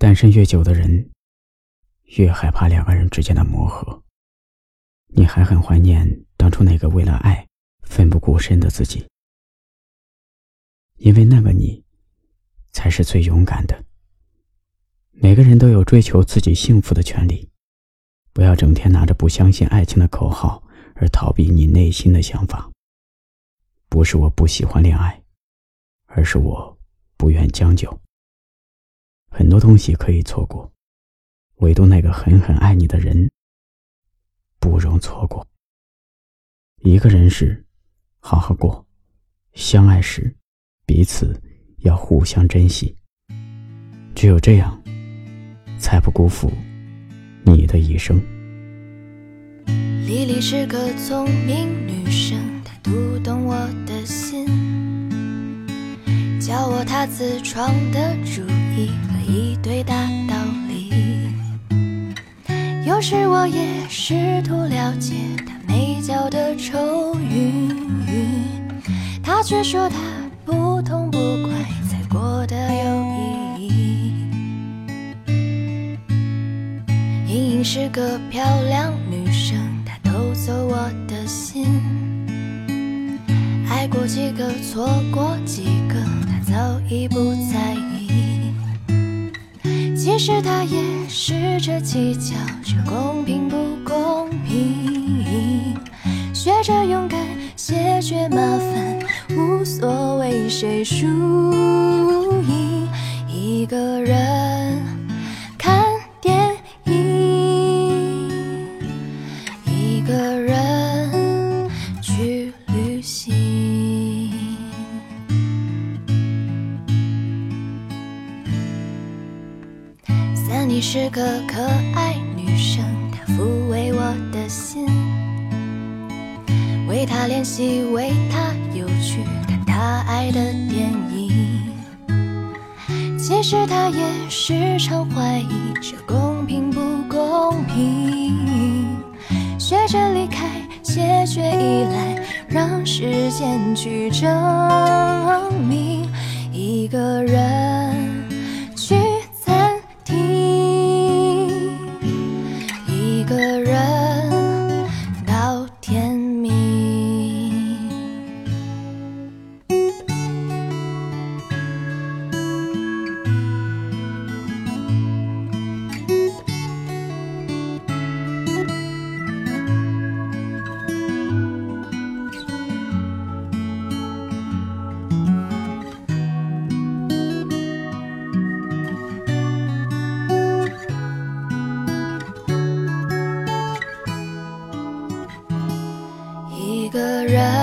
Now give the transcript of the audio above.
单身越久的人，越害怕两个人之间的磨合。你还很怀念当初那个为了爱奋不顾身的自己，因为那个你，才是最勇敢的。每个人都有追求自己幸福的权利，不要整天拿着不相信爱情的口号而逃避你内心的想法。不是我不喜欢恋爱，而是我不愿将就。很多东西可以错过，唯独那个狠狠爱你的人，不容错过。一个人时，好好过；相爱时，彼此要互相珍惜。只有这样，才不辜负你的一生。丽丽是个聪明女生，她读懂我的心，教我她自创的主意。一堆大道理，有时我也试图了解他眉角的愁云，他却说他不痛不快才过得有意义。莹莹是个漂亮女生，她偷走我的心，爱过几个，错过几个，其实他也试着计较这公平不公平，学着勇敢，谢绝麻烦，无所谓谁输赢，一个人你是个可爱女生，她抚慰我的心，为她练习，为她有趣，看她爱的电影。其实她也时常怀疑这公平不公平，学着离开，谢绝依赖，让时间去证明一个人。个人。